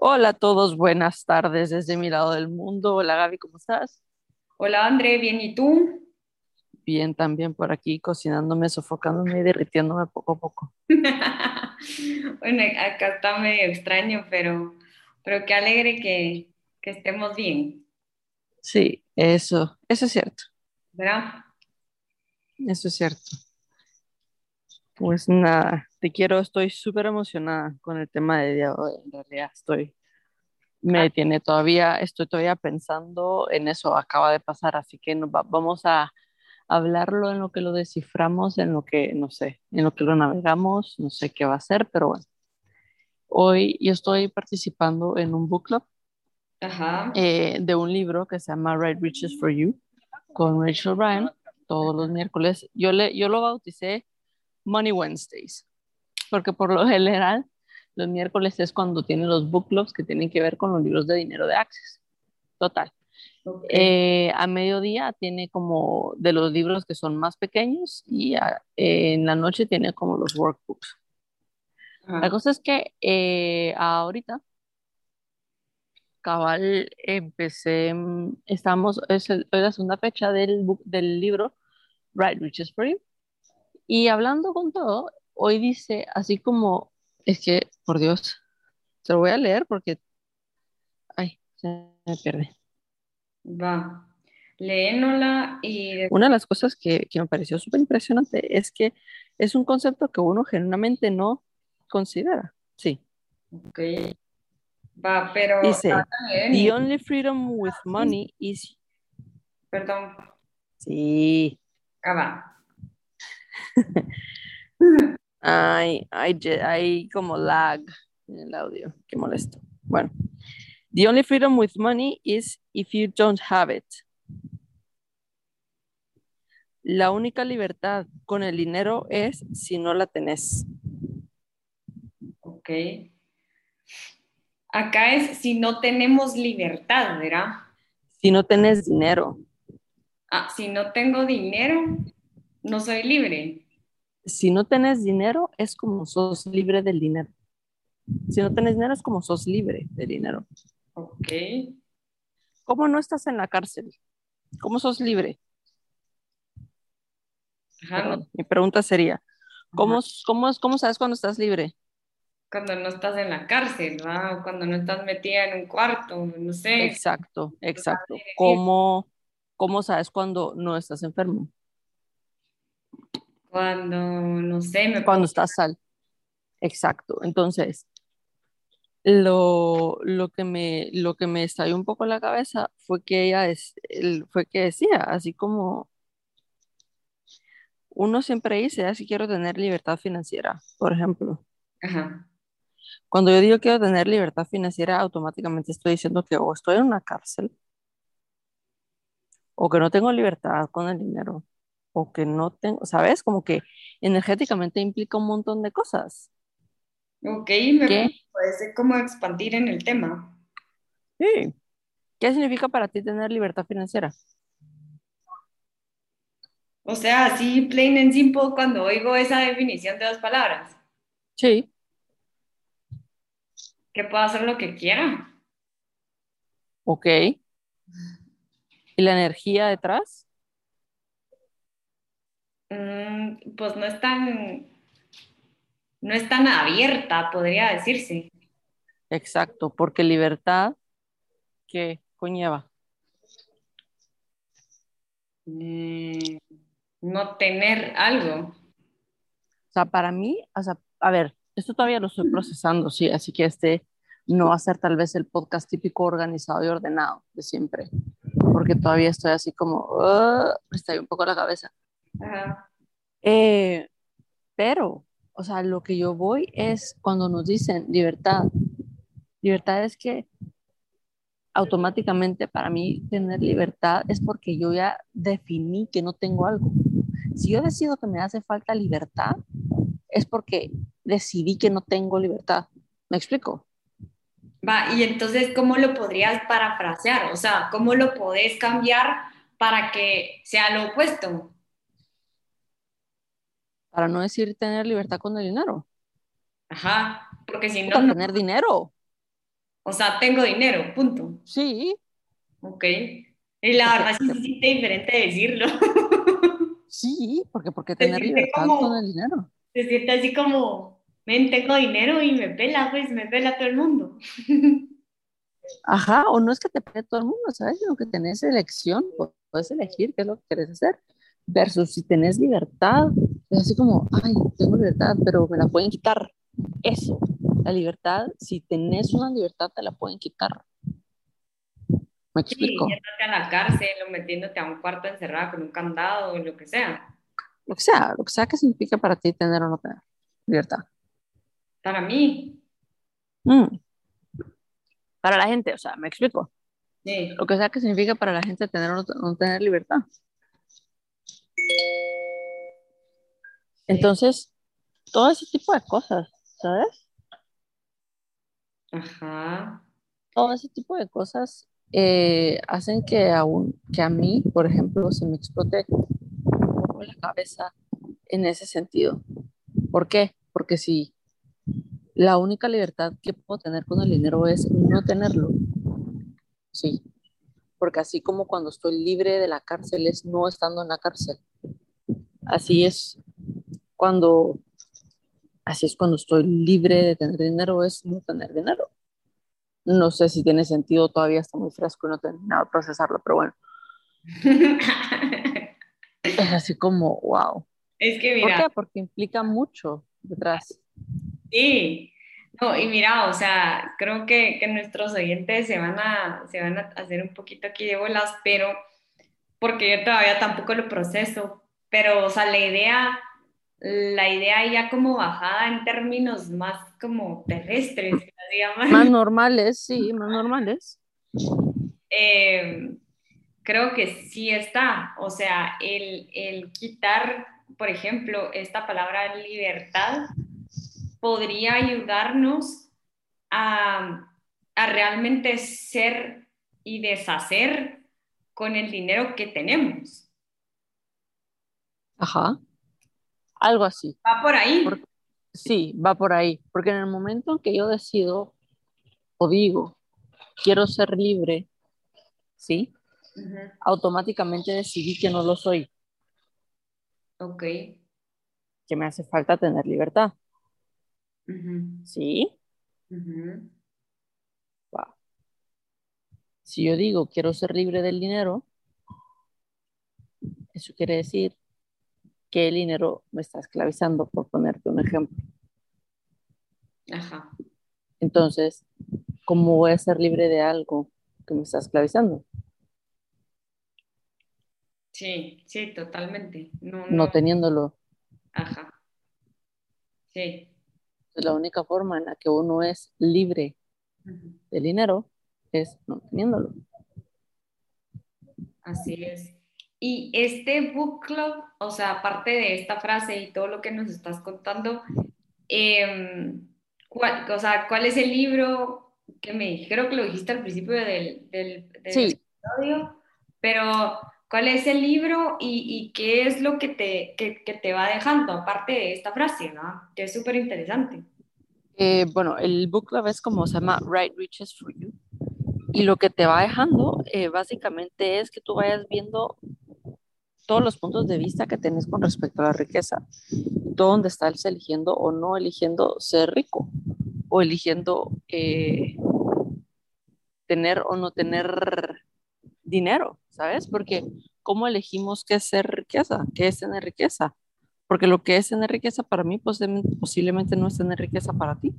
Hola a todos, buenas tardes desde mi lado del mundo. Hola Gaby, ¿cómo estás? Hola André, bien, ¿y tú? Bien, también por aquí cocinándome, sofocándome y derritiéndome poco a poco. bueno, acá está medio extraño, pero, pero qué alegre que, que estemos bien. Sí, eso, eso es cierto. ¿Verdad? Eso es cierto. Pues nada, te quiero, estoy súper emocionada con el tema de día hoy. En realidad estoy, me tiene todavía, estoy todavía pensando en eso, acaba de pasar, así que nos vamos a hablarlo en lo que lo desciframos, en lo que, no sé, en lo que lo navegamos, no sé qué va a ser, pero bueno. Hoy yo estoy participando en un book club Ajá. eh, de un libro que se llama Write Riches for You con Rachel Ryan todos los miércoles. Yo, le, yo lo bauticé Money Wednesdays, porque por lo general los miércoles es cuando tiene los book clubs que tienen que ver con los libros de dinero de Access. Total. Okay. Eh, a mediodía tiene como de los libros que son más pequeños y a, eh, en la noche tiene como los workbooks. Ajá. La cosa es que eh, ahorita, cabal, empecé, estamos, es el, hoy la segunda fecha del, book, del libro Write Riches for You. Y hablando con todo, hoy dice, así como, es que, por Dios, se lo voy a leer porque, ay, se me pierde. Va, léenola y... Una de las cosas que, que me pareció súper impresionante es que es un concepto que uno genuinamente no considera. Sí. Ok. Va, pero... Dice, the only freedom with money is... Perdón. Sí. Ah, va. Hay, hay, hay como lag en el audio. Qué molesto. Bueno. The only freedom with money is if you don't have it. La única libertad con el dinero es si no la tenés. Ok. Acá es si no tenemos libertad, ¿verdad? Si no tenés dinero. Ah, si no tengo dinero, no soy libre. Si no tenés dinero, es como sos libre del dinero. Si no tenés dinero, es como sos libre del dinero. Ok. ¿Cómo no estás en la cárcel? ¿Cómo sos libre? Ajá, no- Mi pregunta sería, ¿cómo, cómo, cómo sabes cuando estás libre? cuando no estás en la cárcel, ¿verdad? O cuando no estás metida en un cuarto, no sé. Exacto, exacto. ¿Cómo, cómo sabes cuando no estás enfermo? Cuando, no sé, me Cuando estás sal. Exacto. Entonces, lo, lo, que me, lo que me estalló un poco la cabeza fue que ella es, fue que decía, así como uno siempre dice, así quiero tener libertad financiera, por ejemplo. Ajá. Cuando yo digo quiero tener libertad financiera, automáticamente estoy diciendo que o estoy en una cárcel, o que no tengo libertad con el dinero, o que no tengo, ¿sabes? Como que energéticamente implica un montón de cosas. Ok, me ¿Qué? parece como expandir en el tema. Sí. ¿Qué significa para ti tener libertad financiera? O sea, así plain and simple cuando oigo esa definición de dos palabras, Sí, que puedo hacer lo que quiera. ok. ¿Y la energía detrás? Mm, pues no es tan, no es tan abierta, podría decirse. Exacto, porque libertad, ¿qué conlleva? Mm, no tener algo. O sea, para mí, o sea, a ver, esto todavía lo estoy procesando, sí, así que este no va a ser tal vez el podcast típico organizado y ordenado de siempre, porque todavía estoy así como, uh, me está un poco la cabeza. Ajá. Eh, pero, o sea, lo que yo voy es cuando nos dicen libertad. Libertad es que automáticamente para mí tener libertad es porque yo ya definí que no tengo algo. Si yo decido que me hace falta libertad, es porque decidí que no tengo libertad. ¿Me explico? Va, y entonces, ¿cómo lo podrías parafrasear? O sea, ¿cómo lo podés cambiar para que sea lo opuesto? Para no decir tener libertad con el dinero. Ajá, porque si no, Para no. tener dinero. O sea, tengo dinero, punto. Sí. Ok. Y la verdad sí se siente diferente decirlo. Sí, porque porque tener libertad con el dinero. Se siente así como, ven, tengo dinero y me pela, pues me pela todo el mundo. Ajá, o no es que te pele todo el mundo, ¿sabes? Sino que tenés elección, puedes elegir qué es lo que quieres hacer. Versus si tenés libertad, es así como, ay, tengo libertad, pero me la pueden quitar. Eso, la libertad, si tenés una libertad, te la pueden quitar. ¿Me explico? Sí, yéndote a la cárcel o metiéndote a un cuarto encerrado con un candado o lo que sea. Lo que sea, lo que sea que significa para ti tener o no tener libertad. Para mí. Mm. Para la gente, o sea, me explico. Sí. Lo que sea que significa para la gente tener o no, no tener libertad. Entonces, todo ese tipo de cosas, ¿sabes? Ajá. Todo ese tipo de cosas eh, hacen que, aún, que a mí, por ejemplo, se me explote un poco la cabeza en ese sentido. ¿Por qué? Porque si la única libertad que puedo tener con el dinero es no tenerlo, sí. Porque así como cuando estoy libre de la cárcel es no estando en la cárcel. Así es cuando, así es cuando estoy libre de tener dinero es no tener dinero. No sé si tiene sentido, todavía está muy fresco y no he terminado de procesarlo, pero bueno. es así como, wow. Es que ¿Por mira. qué? Porque implica mucho detrás. Sí. No, y mira, o sea, creo que, que nuestros oyentes se van, a, se van a hacer un poquito aquí de bolas, pero porque yo todavía tampoco lo proceso, pero, o sea, la idea, la idea ya como bajada en términos más como terrestres, llaman. Más normales, sí, más normales. Eh, creo que sí está, o sea, el, el quitar, por ejemplo, esta palabra libertad podría ayudarnos a, a realmente ser y deshacer con el dinero que tenemos. Ajá. Algo así. Va por ahí. Sí, va por ahí. Porque en el momento en que yo decido o digo, quiero ser libre, ¿sí? Automáticamente decidí que no lo soy, Ok. que me hace falta tener libertad, ¿sí? Si yo digo, quiero ser libre del dinero, eso quiere decir que el dinero me está esclavizando, por ponerte un ejemplo. Ajá. Entonces, ¿cómo voy a ser libre de algo que me está esclavizando? Sí, sí, totalmente. No, No no. teniéndolo. Ajá. Sí. La única forma en la que uno es libre Ujú. del dinero es no teniéndolo. Así es. Y este book club, o sea, aparte de esta frase y todo lo que nos estás contando, em, ¿cuál, o sea, ¿cuál es el libro que me creo que lo dijiste al principio del, del, del Sí, episodio, pero ¿cuál es el libro y, y qué es lo que te, que, que te va dejando, aparte de esta frase, ¿no? Que es súper interesante. eh, bueno, el book club es como se llama Right Riches for You. Y lo que te va dejando eh, básicamente es que tú vayas viendo todos los puntos de vista que tenés con respecto a la riqueza. Donde estás eligiendo o no eligiendo ser rico o eligiendo eh, tener o no tener dinero, ¿sabes? Porque ¿cómo elegimos qué es ser riqueza? ¿Qué es tener riqueza? Porque lo que es tener riqueza para mí posiblemente no es tener riqueza para ti.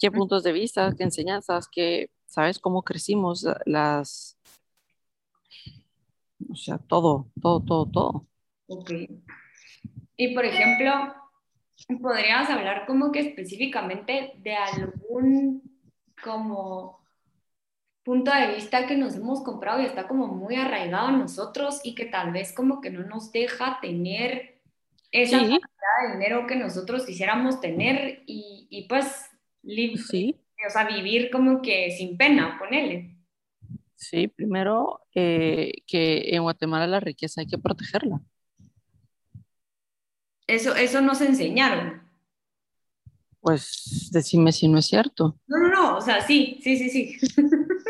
¿Qué puntos de vista, qué enseñanzas, qué, sabes cómo crecimos las, o sea, todo, todo, todo, todo. Ok. Y por ejemplo, ¿podrías hablar como que específicamente de algún como punto de vista que nos hemos comprado y está como muy arraigado en nosotros y que tal vez como que no nos deja tener esa Sí, cantidad de dinero que nosotros quisiéramos tener y, y pues sí, o sea, vivir como que sin pena, ponele. Sí. Primero, eh, que en Guatemala la riqueza hay que protegerla. Eso, eso nos enseñaron. Pues decime si no es cierto. No, no, no, o sea, sí, sí, sí, sí.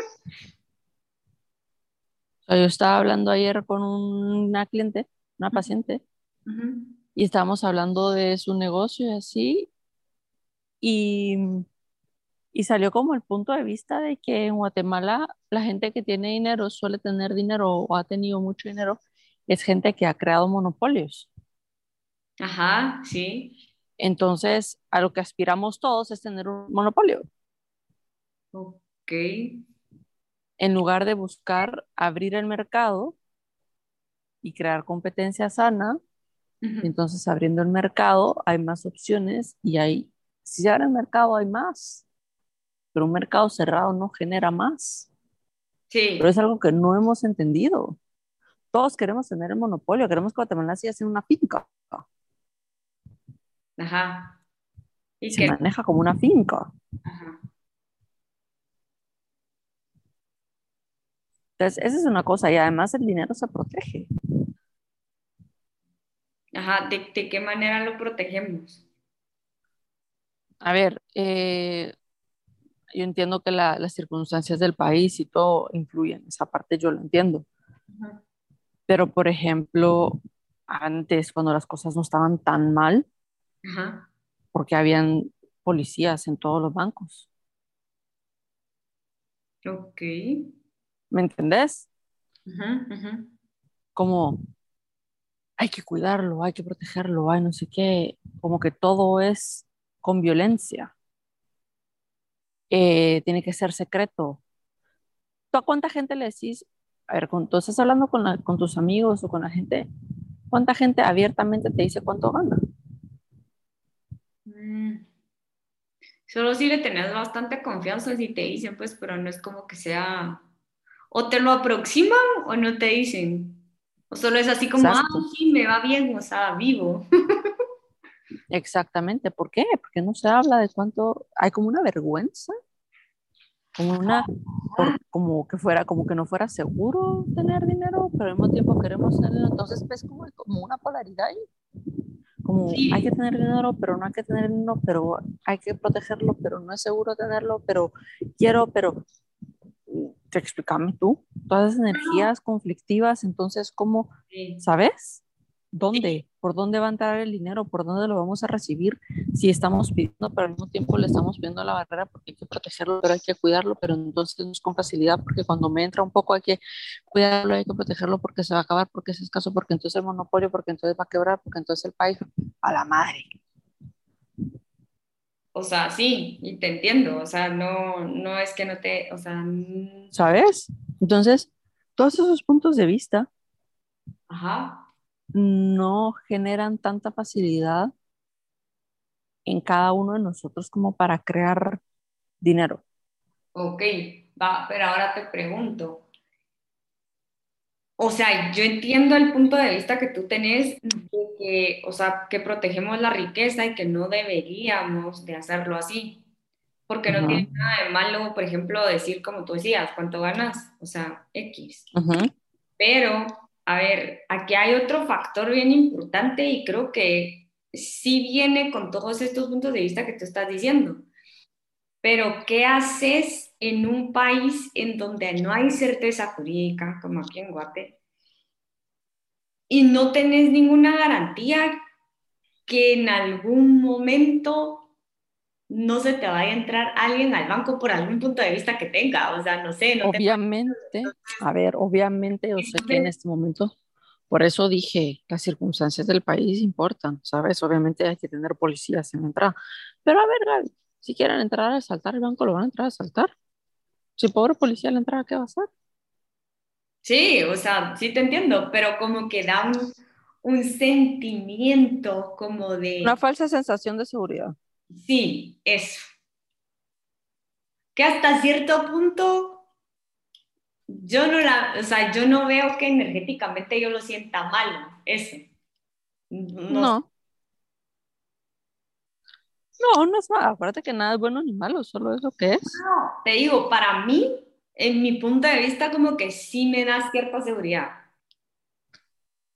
yo estaba hablando ayer con una cliente, una paciente, y estábamos hablando de su negocio y así, y, y salió como el punto de vista de que en Guatemala la gente que tiene dinero suele tener dinero o ha tenido mucho dinero, es gente que ha creado monopolios. Ajá, sí. Entonces, a lo que aspiramos todos es tener un monopolio. Ok. En lugar de buscar abrir el mercado y crear competencia sana, entonces abriendo el mercado hay más opciones y hay, si se abre el mercado hay más, pero un mercado cerrado no genera más. Sí. Pero es algo que no hemos entendido. Todos queremos tener el monopolio, queremos que Guatemala siga siendo una finca. Ajá. Y se maneja como una finca. Ajá. Entonces, esa es una cosa y además el dinero se protege. Ajá, ¿de, qué manera lo protegemos? A ver, eh, yo entiendo que las circunstancias del país y todo influyen, esa parte yo lo entiendo. Pero, por ejemplo, antes, cuando las cosas no estaban tan mal, porque habían policías en todos los bancos. Ok. ¿Me entendés? Como hay que cuidarlo, hay que protegerlo, hay no sé qué, como que todo es con violencia. Eh, tiene que ser secreto. ¿Tú a cuánta gente le decís, a ver, cuando tú estás hablando con, con tus amigos o con la gente, ¿cuánta gente abiertamente te dice cuánto gana? Mm. Solo si le tenés bastante confianza, si te dicen, pues, pero no es como que sea, o te lo aproximan o no te dicen. O solo es así como, ah, sí, me va bien, o sea, vivo. Exactamente, ¿por qué? Porque no se habla de cuánto, hay como una vergüenza, como una, como que fuera, como que no fuera seguro tener dinero, pero al mismo tiempo queremos tenerlo, entonces ves como, como una polaridad ahí. Como hay que tener dinero, pero no hay que tener dinero, pero hay que protegerlo, pero no es seguro tenerlo, pero quiero, pero te explícame tú, todas esas energías conflictivas, entonces, ¿cómo, sabes? ¿Dónde? ¿Por dónde va a entrar el dinero? ¿Por dónde lo vamos a recibir? Si estamos pidiendo, pero al mismo tiempo le estamos pidiendo la barrera porque hay que protegerlo, pero hay que cuidarlo, pero entonces no es con facilidad porque cuando me entra un poco hay que cuidarlo, hay que protegerlo porque se va a acabar, porque es escaso, porque entonces el monopolio, porque entonces va a quebrar, porque entonces el país a la madre. O sea, sí, y te entiendo, o sea, no, no es que no te, o sea... ¿Sabes? Entonces, todos esos puntos de vista Ajá no generan tanta facilidad en cada uno de nosotros como para crear dinero. Ok, va, pero ahora te pregunto. O sea, yo entiendo el punto de vista que tú tenés de que, o sea, que protegemos la riqueza y que no deberíamos de hacerlo así. Porque no tiene nada de malo, por ejemplo, decir como tú decías, ¿cuánto ganas? O sea, X. Pero a ver, aquí hay otro factor bien importante y creo que sí viene con todos estos puntos de vista que tú estás diciendo. Pero, ¿qué haces en un país en donde no hay certeza jurídica, como aquí en Guate, y no tenés ninguna garantía que en algún momento no se te vaya a entrar alguien al banco por algún punto de vista que tenga, o sea, no sé. No obviamente, a ver, obviamente, yo sé que en este momento, por eso dije, las circunstancias del país importan, ¿sabes? Obviamente hay que tener policías en la entrada, pero a ver, si quieren entrar a asaltar el banco, lo van a entrar a asaltar. Si pobre policía la entrada, ¿qué va a hacer? Sí, o sea, sí te entiendo, pero como que da un, un sentimiento como de... Una falsa sensación de seguridad. Sí, eso. Que hasta cierto punto yo no la, o sea, yo no veo que energéticamente yo lo sienta malo, eso. No. no. No, es nada. Acuérdate que nada es bueno ni malo, solo es lo que es. No, te digo, para mí, en mi punto de vista, como que sí me da cierta seguridad.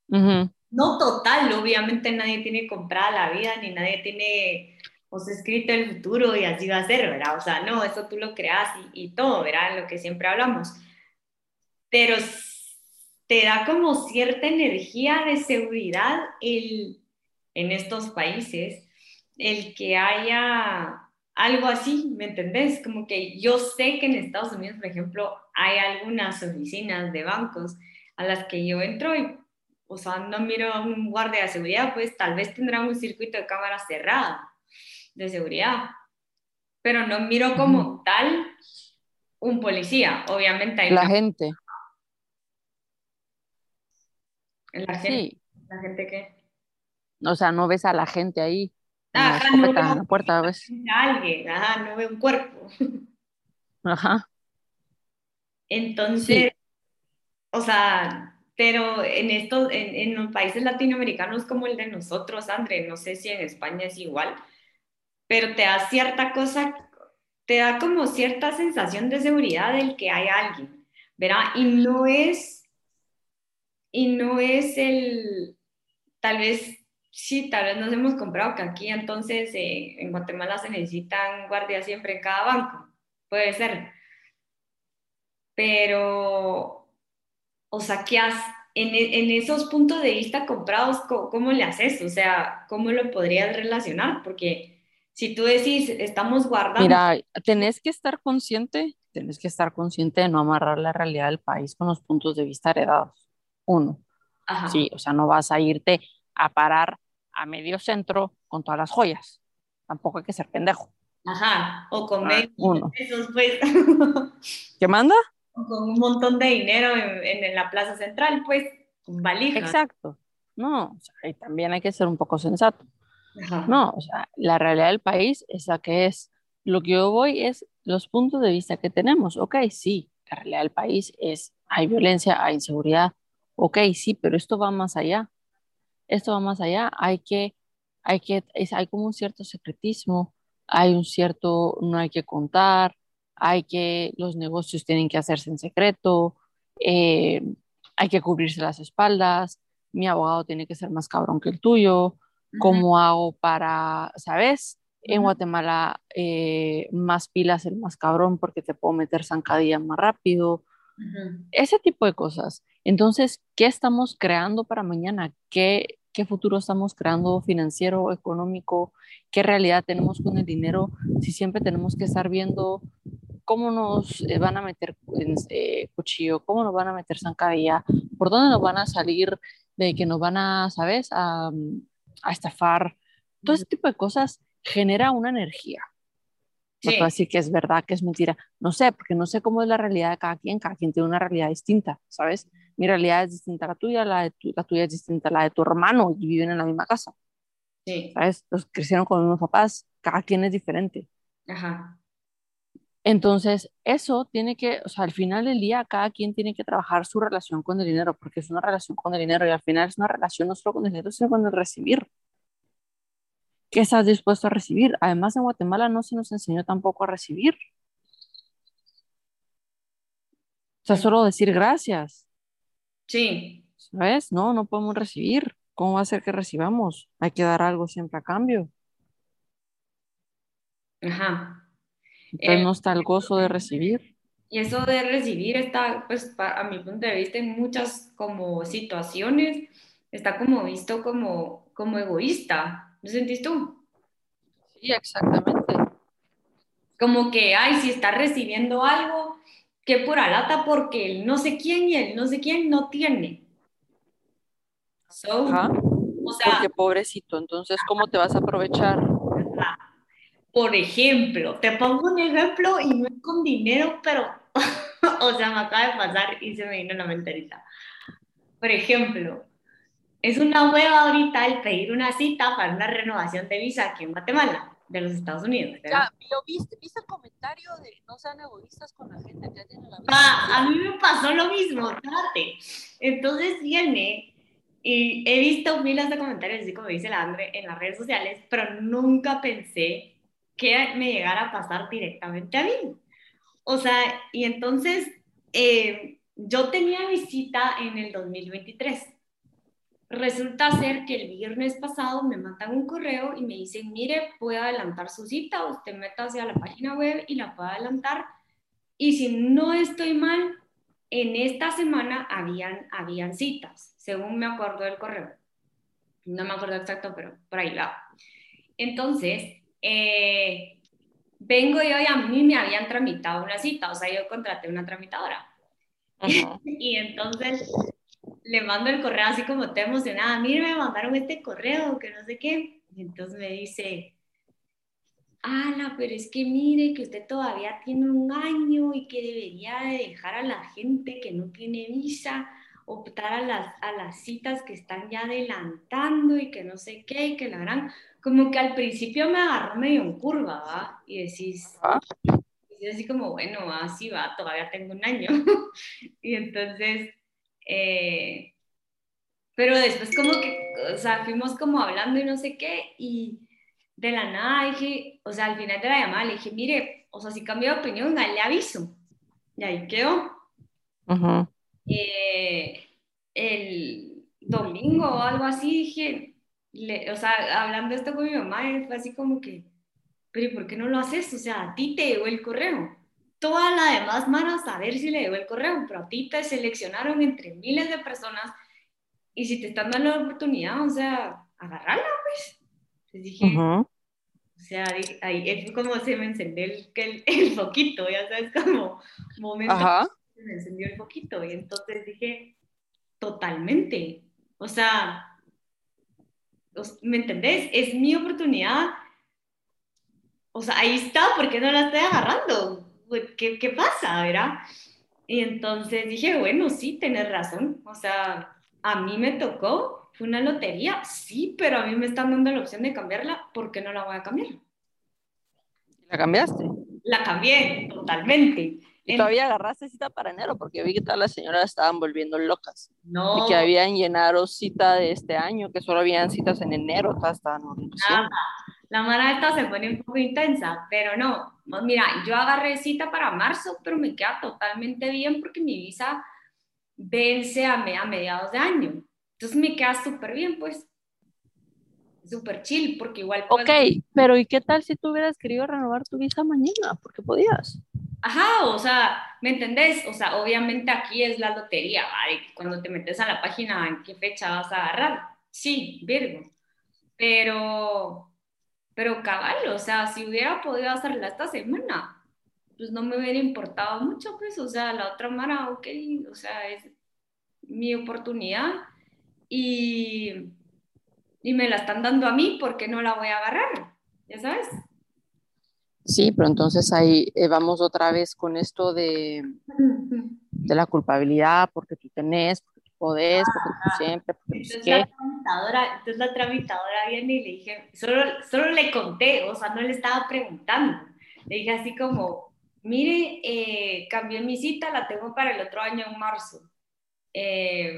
No total, obviamente nadie tiene comprada la vida, ni nadie tiene os he escrito el futuro y así va a ser, ¿verdad? O sea, no, eso tú lo creas y, y todo, ¿verdad? Lo que siempre hablamos. Pero te da como cierta energía de seguridad el, en estos países el que haya algo así, ¿me entendés? Como que yo sé que en Estados Unidos, por ejemplo, hay algunas oficinas de bancos a las que yo entro y, o sea, no miro a un guardia de seguridad, pues tal vez tendrá un circuito de cámara cerrada de seguridad, pero no miro como tal un policía, obviamente hay la gente. La gente, sí. la gente que... O sea, no ves a la gente ahí. Ajá, no veo la puerta, ¿ves? A alguien, ajá, no veo un cuerpo. Ajá. Entonces, o sea, pero en estos, en, en, los países latinoamericanos como el de nosotros, André, no sé si en España es igual, pero te da cierta cosa, te da como cierta sensación de seguridad del que hay alguien, ¿verdad? Y no es, y no es el, tal vez, sí, tal vez nos hemos comprado que aquí entonces eh, en Guatemala se necesitan guardias siempre en cada banco, puede ser pero, o sea, ¿qué has, en, en, esos puntos de vista comprados, ¿cómo, le haces? O sea, ¿cómo lo podrías relacionar? Porque si tú decís, estamos guardando... Mira, tenés que estar consciente, tenés que estar consciente de no amarrar la realidad del país con los puntos de vista heredados. Uno. Ajá. Sí, o sea, no vas a irte a parar a medio centro con todas las joyas. Tampoco hay que ser pendejo. Ajá, o con ah, uno. Esos, pues. ¿Qué manda? con un montón de dinero en, en, la plaza central, pues, con valijas. Exacto. No, o sea, y también hay que ser un poco sensato. No, o sea, la realidad del país es la que es. Lo que yo voy es los puntos de vista que tenemos. Ok, sí, la realidad del país es, hay violencia, hay inseguridad. Ok, sí, pero esto va más allá. Esto va más allá. Hay que, hay que, es, hay como un cierto secretismo, hay un cierto, no hay que contar, hay que, los negocios tienen que hacerse en secreto, eh, hay que cubrirse las espaldas, mi abogado tiene que ser más cabrón que el tuyo, ¿cómo hago para, sabes? En Guatemala, eh, más pilas el más cabrón porque te puedo meter zancadilla más rápido. Ese tipo de cosas. Entonces, ¿qué estamos creando para mañana? ¿Qué, ¿Qué futuro estamos creando financiero, económico? ¿Qué realidad tenemos con el dinero? Si siempre tenemos que estar viendo cómo nos eh, van a meter eh, cuchillo, cómo nos van a meter zancadilla, por dónde nos van a salir, de que nos van a, ¿sabes?, a, a estafar. Todo ese tipo de cosas genera una energía. No puedo decir que es verdad, que es mentira. No sé, porque no sé cómo es la realidad de cada quien. Cada quien tiene una realidad distinta, ¿sabes? Mi realidad es distinta a la tuya, la, de tu, la tuya es distinta a la de tu hermano y viven en la misma casa. Sí. ¿Sabes? Los crecieron con los mismos papás. Cada quien es diferente. Ajá. Entonces, eso tiene que, o sea, al final del día, cada quien tiene que trabajar su relación con el dinero, porque es una relación con el dinero y al final es una relación no solo con el dinero, sino con el recibir. ¿Qué estás dispuesto a recibir? Además, en Guatemala no se nos enseñó tampoco a recibir. O sea, solo decir gracias. Sí. ¿Sabes? No, no podemos recibir. ¿Cómo va a ser que recibamos? Hay que dar algo siempre a cambio. Ajá. Entonces no está el gozo de recibir. Y eso de recibir está, pues, a mi punto de vista, en muchas como situaciones, está como visto como, como egoísta. ¿Lo sentís tú? Sí, exactamente. Como que, ay, si está recibiendo algo, que pura lata porque el no sé quién y el no sé quién no tiene. So, o sea, porque pobrecito, entonces, ¿cómo te vas a aprovechar? Por ejemplo, te pongo un ejemplo y no es con dinero, pero, o sea, me acaba de pasar y se me vino la mente Por ejemplo, es una hueva ahorita el pedir una cita para una renovación de visa aquí en Guatemala, de los Estados Unidos. Ya, ¿lo viste? ¿Viste el comentario de no sean egoístas con la gente que tiene la visa? Ah, a mí me pasó lo mismo, fíjate. Entonces viene y he visto miles de comentarios, así como dice la Andre, en las redes sociales, pero nunca pensé que me llegara a pasar directamente a mí. O sea, y entonces eh, yo tenía visita en el 2023. resulta ser que el viernes pasado me mandan un correo y me dicen, mire, puede adelantar su cita, usted meta hacia la página web y la puede adelantar. Y si no estoy mal, en esta semana habían, habían citas, según me acuerdo del correo. No me acuerdo exacto, pero por ahí va. Entonces, eh, vengo yo y a mí me habían tramitado una cita, o sea, yo contraté una tramitadora. y entonces le mando el correo así como te emocionada, mire, me mandaron este correo, que no sé qué. Y entonces me dice, ala, pero es que mire que usted todavía tiene un año y que debería de dejar a la gente que no tiene visa optar a las, a las citas que están ya adelantando y que no sé qué y que la harán. Como que al principio me agarró medio en curva, ¿va? Y decís, y así como, bueno, así va, todavía tengo un año. y entonces, eh, pero después como que, o sea, fuimos como hablando y no sé qué, y de la nada dije, o sea, al final de la llamada le dije, mire, o sea, si cambio de opinión, le aviso. Y ahí quedó. Eh, el domingo o algo así dije, o sea, hablando esto con mi mamá, fue así como que, pero ¿y por qué no lo haces? O sea, a ti te llegó el correo. Toda la demás mano a ver si le llegó el correo, pero a ti te seleccionaron entre miles de personas y si te están dando la oportunidad, o sea, agarrarla, pues. Entonces dije, o sea, ahí fue como se me encendió el, el, el foquito, ya sabes, como momento se me encendió el foquito. Y entonces dije, totalmente. O sea, ¿me entendés? Es mi oportunidad. O sea, ahí está, ¿por qué no la estoy agarrando? ¿Qué, qué pasa, verdad? Y entonces dije, bueno, sí, tenés razón. O sea, a mí me tocó ¿Fue una lotería? Sí, pero a mí me están dando la opción de cambiarla, ¿por qué no la voy a cambiar? ¿La cambiaste? La cambié, totalmente. ¿Y todavía agarraste cita para enero? Porque vi que todas las señoras estaban volviendo locas. No. Y que habían llenado cita de este año, que solo habían citas en enero, todas estaban La mara esta se pone un poco intensa, pero no. Mira, yo agarré cita para marzo, pero me queda totalmente bien porque mi visa vence a, a mediados de año. Entonces me queda súper bien, pues. Súper chill, porque igual... Ok, pero ¿y qué tal si tú hubieras querido renovar tu visa mañana? Porque podías. Ajá, o sea, ¿me entendés? O sea, obviamente aquí es la lotería, ¿vale? Cuando te metes a la página, ¿en qué fecha vas a agarrar? Sí, Virgo. Pero, pero cabal, o sea, si hubiera podido hacerla esta semana, pues no me hubiera importado mucho, pues, o sea, la otra mara, ok, o sea, es mi oportunidad y, y me la están dando a mí, ¿por qué no la voy a agarrar? Ya sabes. Sí, pero entonces ahí eh, vamos otra vez con esto de, de la culpabilidad, porque tú tenés, porque tú podés, porque tú siempre, porque entonces, la tramitadora, entonces la tramitadora viene y le dije, solo, solo le conté, o sea, no le estaba preguntando. Le dije así como, mire, eh, cambié mi cita, la tengo para el otro año en marzo. Eh,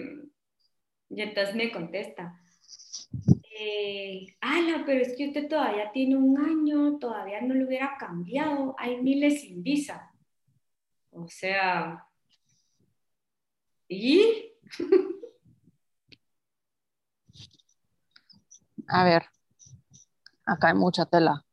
y entonces me contesta, eh, ala, pero es que usted todavía tiene un año, todavía no lo hubiera cambiado, hay miles sin visa. O sea, ¿y? A ver, acá hay mucha tela.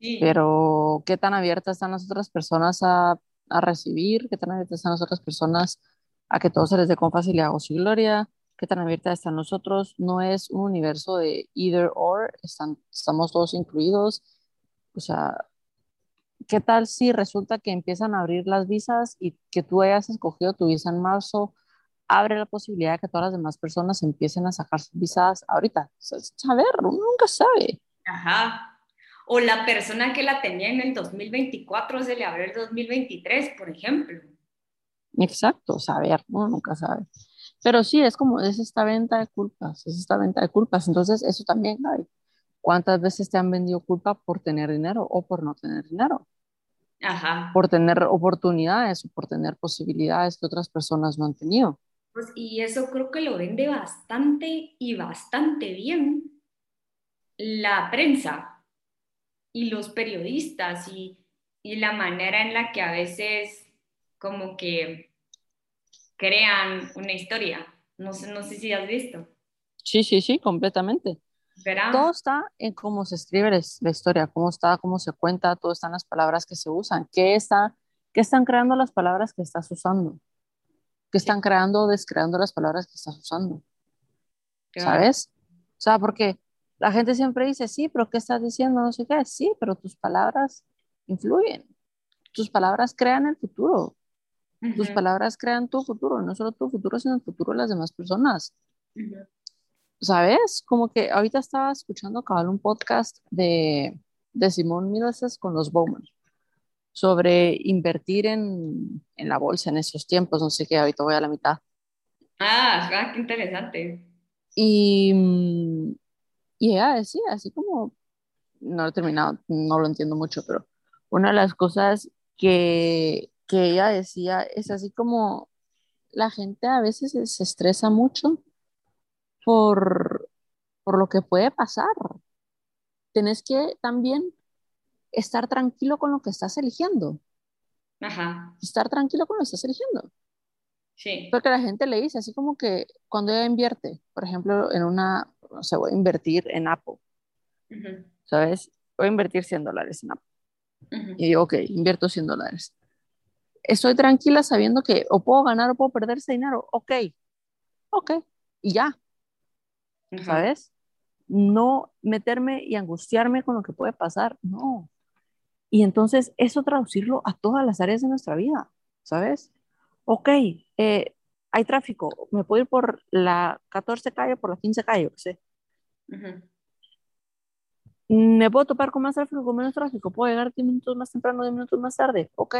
Pero, ¿qué tan abiertas están las otras personas a, a, recibir? ¿Qué tan abiertas están las otras personas a que todo se les dé con facilidad o sin gloria? Qué tan abierta está nosotros. No es un universo de either or, están, estamos todos incluidos. O sea, ¿qué tal si resulta que empiezan a abrir las visas y que tú hayas escogido tu visa en marzo? Abre la posibilidad de que todas las demás personas empiecen a sacar sus visas ahorita. A ver, uno nunca sabe. Ajá. O la persona que la tenía en el 2024 se le abre el 2023, por ejemplo. Exacto, saber, uno nunca sabe. Pero sí, es como, es esta venta de culpas, es esta venta de culpas. Entonces, eso también hay. ¿Cuántas veces te han vendido culpa por tener dinero o por no tener dinero? Ajá. Por tener oportunidades o por tener posibilidades que otras personas no han tenido. Pues, y eso creo que lo vende bastante y bastante bien la prensa y los periodistas y, y la manera en la que a veces como que crean una historia. No sé, no sé si has visto. Sí, sí, sí, completamente. ¿Verdad? Todo está en cómo se escribe la, historia, cómo está, cómo se cuenta, todo está en las palabras que se usan, qué, está, qué están creando las palabras que estás usando, qué están creando o descreando las palabras que estás usando. ¿sabes? O sea, porque la gente siempre dice, sí, pero ¿qué estás diciendo? No sé qué, sí, pero tus palabras influyen, tus palabras crean el futuro, tus Ujú, palabras crean tu futuro, no solo tu futuro, sino el futuro de las demás personas. ujú. ¿Sabes? Como que ahorita estaba escuchando cabal un podcast de, de Simón Milases con los Bowman sobre invertir en, en la bolsa en esos tiempos, no sé qué, ahorita voy a la mitad. Ah, ajá, qué interesante. Y, mm, y ella decía, así como, no lo he terminado, no lo entiendo mucho, pero una de las cosas que, que ella decía es así como la gente a veces se estresa mucho por, por lo que puede pasar. Tenés que también estar tranquilo con lo que estás eligiendo, Ajá, estar tranquilo con lo que estás eligiendo. sí. Porque la gente le dice, así como que cuando ella invierte, por ejemplo, en una, no sé, voy a invertir en Apple, Ujú, ¿sabes? Voy a invertir 100 dólares en Apple. Y digo, ok, invierto 100 dólares. Estoy tranquila sabiendo que o puedo ganar o puedo perder ese dinero. Ok, ok, y ya, ¿sabes? No meterme y angustiarme con lo que puede pasar, no. Y entonces eso traducirlo a todas las áreas de nuestra vida, ¿sabes? Ok, eh, hay tráfico, me puedo ir por la 14 calle, por la 15 calle, qué sé. Me puedo topar con más tráfico, con menos tráfico, puedo llegar 10 minutos más temprano, 10 minutos más tarde, ok.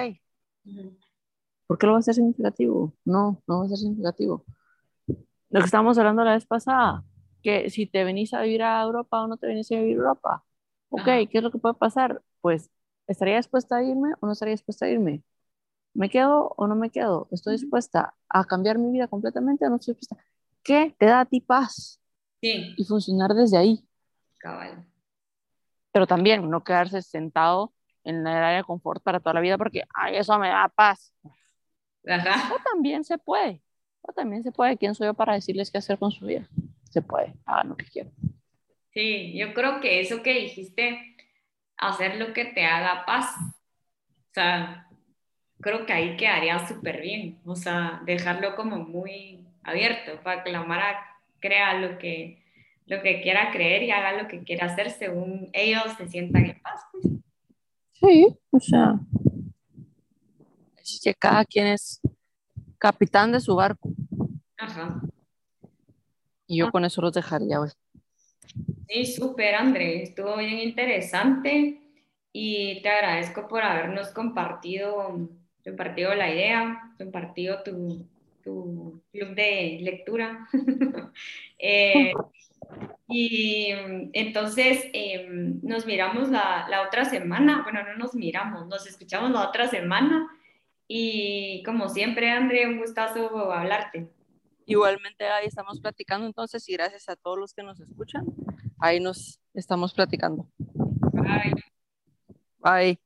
¿Por qué lo va a ser significativo? No, no va a ser significativo. Lo que estábamos hablando la vez pasada, que si te venís a vivir a Europa o no te venís a vivir a Europa, ok, Ajá, ¿qué es lo que puede pasar? Pues, ¿estaría dispuesta a irme o no estaría dispuesta a irme? ¿Me quedo o no me quedo? ¿Estoy dispuesta a cambiar mi vida completamente o no estoy dispuesta? ¿Qué te da a ti paz? Sí, Y funcionar desde ahí. cabal. Pero también no quedarse sentado en el área de confort para toda la vida porque, ay, eso me da paz. O Ajá. también se puede. O también se puede. ¿Quién soy yo para decirles qué hacer con su vida? Se puede. Hagan lo que quieran. Sí, yo creo que eso que dijiste, hacer lo que te haga paz, o sea, creo que ahí quedaría súper bien, o sea, dejarlo como muy abierto para que la Mara crea lo que, lo que quiera creer y haga lo que quiera hacer según ellos se sientan en paz. pues. Sí, o sea, así que cada quien es capitán de su barco. Ajá. Y yo con eso los dejaría hoy. Sí, súper, André, estuvo bien interesante y te agradezco por habernos compartido, compartido la idea, compartido tu, tu club de lectura. Eh, y mm, entonces eh, nos miramos la, la otra semana, bueno, no nos miramos, nos escuchamos la otra semana y como siempre, André, un gustazo hablarte. Igualmente ahí estamos platicando entonces y gracias a todos los que nos escuchan. Ahí nos estamos platicando. Bye. Bye.